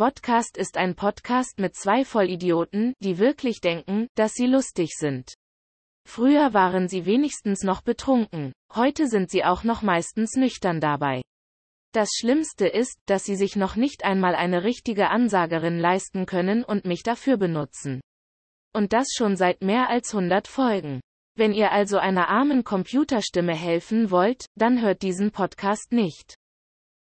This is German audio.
Vodcast ist ein Podcast mit zwei Vollidioten, die wirklich denken, dass sie lustig sind. Früher waren sie wenigstens noch betrunken, heute sind sie auch noch meistens nüchtern dabei. Das Schlimmste ist, dass sie sich noch nicht einmal eine richtige Ansagerin leisten können und mich dafür benutzen. Und das schon seit mehr als 100 Folgen. Wenn ihr also einer armen Computerstimme helfen wollt, dann hört diesen Podcast nicht.